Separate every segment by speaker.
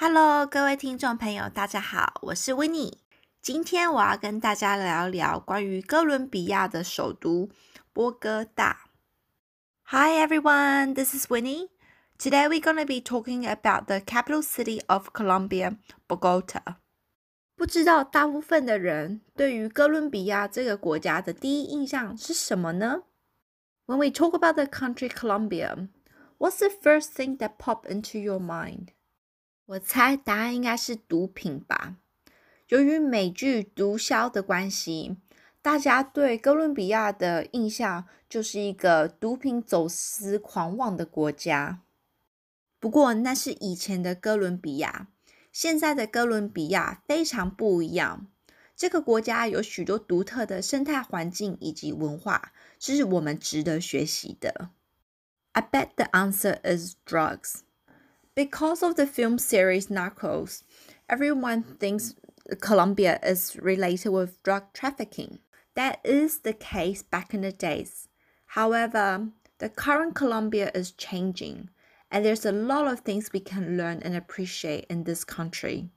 Speaker 1: Hello，各位听众朋友，大家好，我是 Winnie。今天我要跟大家聊一聊关于哥伦比亚的首都波哥大。Hi everyone, this is Winnie. Today we're going to be talking about the capital city of Colombia, Bogota. 不知道大部分的人对于哥伦比亚这个国家的第一印象是什么呢？When we talk about the country Colombia, what's the first thing that pop into your mind? 我猜答案应该是毒品吧。由于美剧毒枭的关系，大家对哥伦比亚的印象就是一个毒品走私狂妄的国家。不过那是以前的哥伦比亚，现在的哥伦比亚非常不一样。这个国家有许多独特的生态环境以及文化，这是我们值得学习的。I bet the answer is drugs. Because of the film series Narcos, everyone thinks Colombia is related with drug trafficking. That is the case back in the days. However, the current Colombia is changing, and there's a lot of things we can learn and appreciate in this country.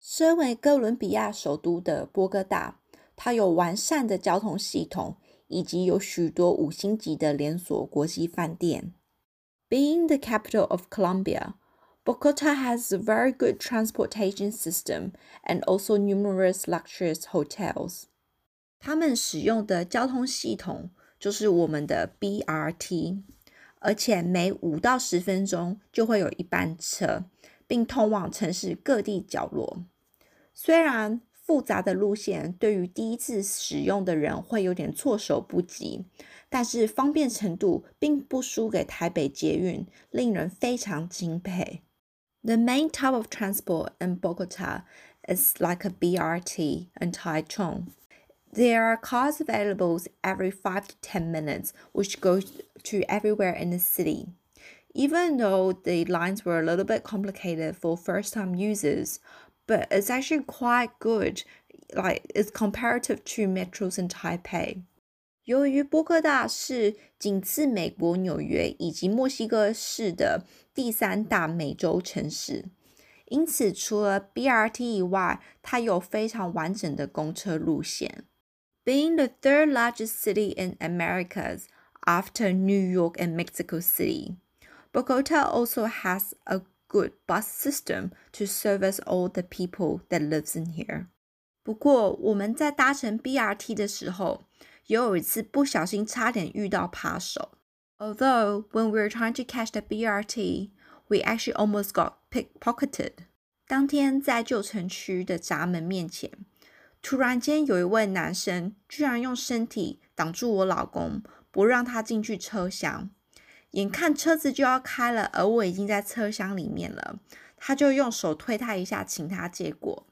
Speaker 1: 身为哥伦比亚首都的波哥大，它有完善的交通系统，以及有许多五星级的连锁国际饭店。Being the capital of Colombia, Bogota has a very good transportation system and also numerous luxurious hotels. 他们使用的交通系统就是我们的 BRT，而且每五到十分钟就会有一班车，并通往城市各地角落。虽然复杂的路线对于第一次使用的人会有点措手不及，但是方便程度并不输给台北捷运，令人非常敬佩。The main type of transport in Bogota is like a BRT in Taichung. There are cars available every 5 to 10 minutes, which go to everywhere in the city. Even though the lines were a little bit complicated for first time users, but it's actually quite good, like it's comparative to metros in Taipei. 由于波哥大是仅次美国纽约以及墨西哥市的第三大美洲城市，因此除了 BRT 以外，它有非常完整的公车路线。Being the third largest city in Americas after New York and Mexico City, Bogota also has a good bus system to service all the people that lives in here. 不过我们在搭乘 BRT 的时候，也有一次不小心差点遇到扒手。Although when we were trying to catch the BRT, we actually almost got pickpocketed. 当天在旧城区的闸门面前，突然间有一位男生居然用身体挡住我老公，不让他进去车厢。眼看车子就要开了，而我已经在车厢里面了，他就用手推他一下，请他借过。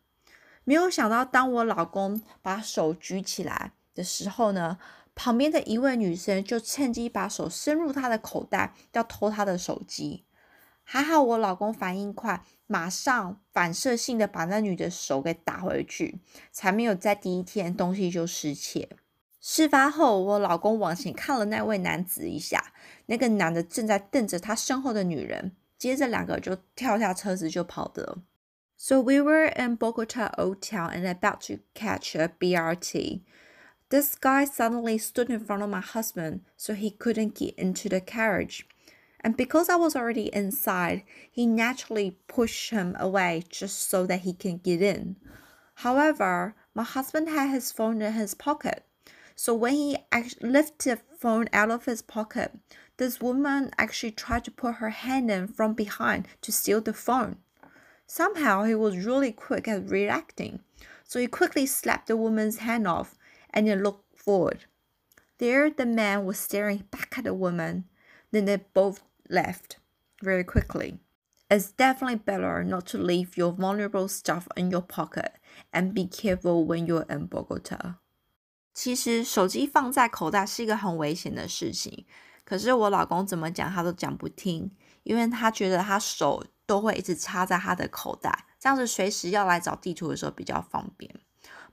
Speaker 1: 没有想到，当我老公把手举起来。的时候呢，旁边的一位女生就趁机把手伸入他的口袋，要偷他的手机。还好我老公反应快，马上反射性的把那女的手给打回去，才没有在第一天东西就失窃。事发后，我老公往前看了那位男子一下，那个男的正在瞪着他身后的女人，接着两个就跳下车子就跑的。So we were in Bogota Old Town and about to catch a BRT. This guy suddenly stood in front of my husband so he couldn't get into the carriage. And because I was already inside, he naturally pushed him away just so that he can get in. However, my husband had his phone in his pocket. So when he lifted the phone out of his pocket, this woman actually tried to put her hand in from behind to steal the phone. Somehow he was really quick at reacting, so he quickly slapped the woman's hand off and then looked forward. There, the man was staring back at the woman. Then they both left very quickly. It's definitely better not to leave your vulnerable stuff in your pocket and be careful when you're in Bogota. 其实手机放在口袋是一个很危险的事情，可是我老公怎么讲他都讲不听，因为他觉得他手都会一直插在他的口袋，这样子随时要来找地图的时候比较方便。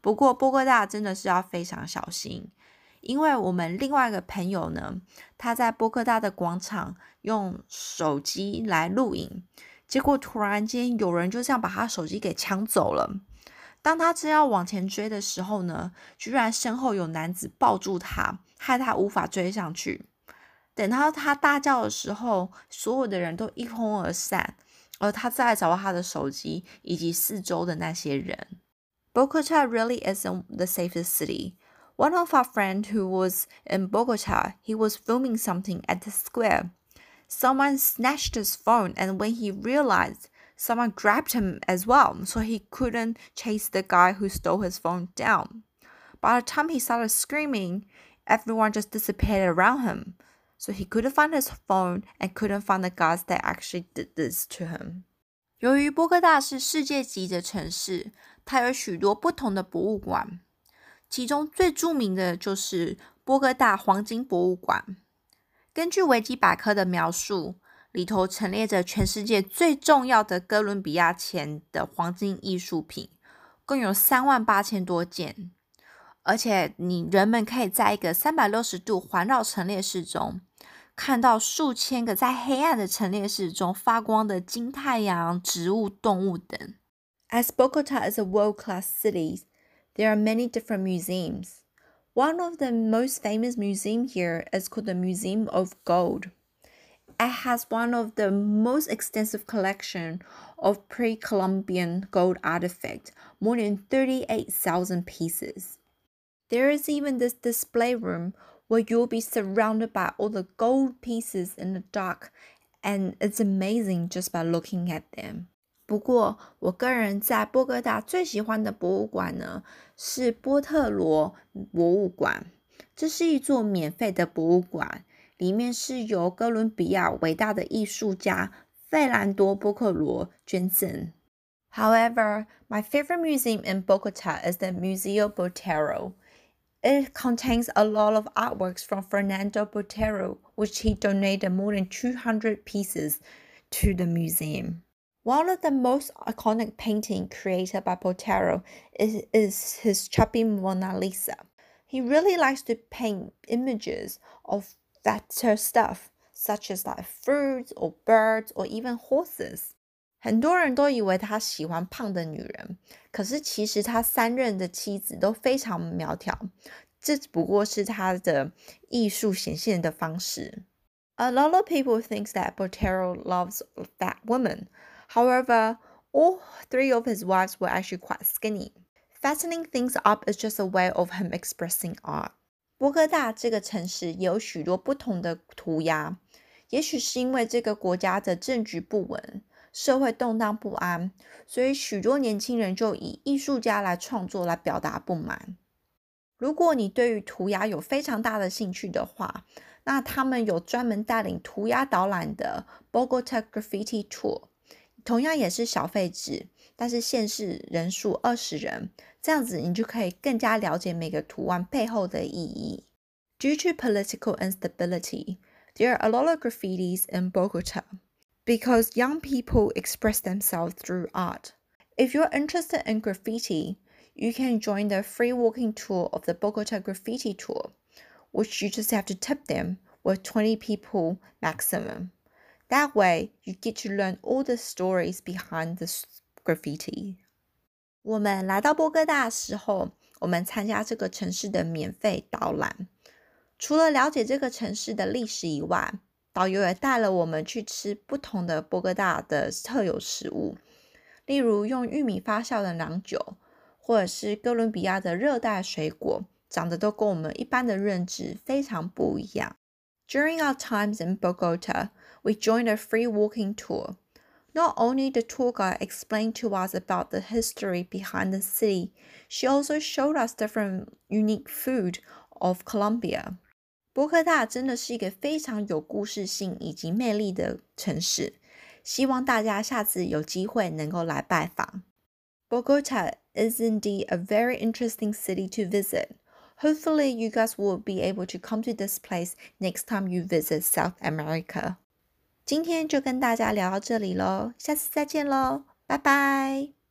Speaker 1: 不过波哥大真的是要非常小心，因为我们另外一个朋友呢，他在波哥大的广场用手机来录影，结果突然间有人就这样把他手机给抢走了。当他正要往前追的时候呢，居然身后有男子抱住他，害他无法追上去。等到他大叫的时候，所有的人都一哄而散，而他再找到他的手机以及四周的那些人。Bogota really isn't the safest city. One of our friends who was in Bogota, he was filming something at the square. Someone snatched his phone, and when he realized, someone grabbed him as well, so he couldn't chase the guy who stole his phone down. By the time he started screaming, everyone just disappeared around him so he couldn't find his phone and couldn't find the guys that actually did this to him. 由于波哥大是世界级的城市， 它有许多不同的博物馆，其中最著名的就是波哥大黄金博物馆。根据维基百科的描述，里头陈列着全世界最重要的哥伦比亚钱的黄金艺术品，共有三万八千多件。而且，你人们可以在一个三百六十度环绕陈列室中。看到数千个在黑暗的陈列室中发光的金太阳、植物、动物等。As Bogota is a world-class city, there are many different museums. One of the most famous museums here is called the Museum of Gold. It has one of the most extensive collection of pre-Columbian gold artifacts, more than 38,000 pieces. There is even this display room where you'll be surrounded by all the gold pieces in the dark, and it's amazing just by looking at them. 不过，我个人在波哥大最喜欢的博物馆呢，是波特罗博物馆。这是一座免费的博物馆，里面是由哥伦比亚伟大的艺术家费兰多·波克罗捐赠。However, my favorite museum in Bogota is the Museo Botero. It contains a lot of artworks from Fernando Botero, which he donated more than 200 pieces to the museum. One of the most iconic paintings created by Botero is, is his chubby Mona Lisa. He really likes to paint images of fatter stuff, such as like fruits or birds or even horses. 很多人都以为他喜欢胖的女人，可是其实他三任的妻子都非常苗条，这不过是他的艺术显现的方式。A lot of people think that Botero loves fat women. However, all three of his wives were actually quite skinny. Fattening things up is just a way of him expressing art. 波哥大这个城市有许多不同的涂鸦，也许是因为这个国家的政局不稳。社会动荡不安，所以许多年轻人就以艺术家来创作来表达不满。如果你对于涂鸦有非常大的兴趣的话，那他们有专门带领涂鸦导览的 Bogota Graffiti Tour，同样也是小费制，但是限制人数二十人，这样子你就可以更加了解每个图案背后的意义。Due to political instability, there are a lot of graffitis in Bogota. because young people express themselves through art. If you're interested in graffiti, you can join the free walking tour of the Bogota Graffiti Tour, which you just have to tip them with 20 people maximum. That way, you get to learn all the stories behind the graffiti. 我们来到波哥大时候，我们参加这个城市的免费导览。除了了解这个城市的历史以外，导游也带了我们去吃不同的波哥大的特有食物，例如用玉米发酵的郎酒，或者是哥伦比亚的热带水果，长得都跟我们一般的认知非常不一样。During our times in Bogota, we joined a free walking tour. Not only the tour guide explained to us about the history behind the city, she also showed us different unique food of Colombia. 波哥大真的是一个非常有故事性以及魅力的城市，希望大家下次有机会能够来拜访。Bogota is indeed a very interesting city to visit. Hopefully, you guys will be able to come to this place next time you visit South America. 今天就跟大家聊到这里喽，下次再见喽，拜拜。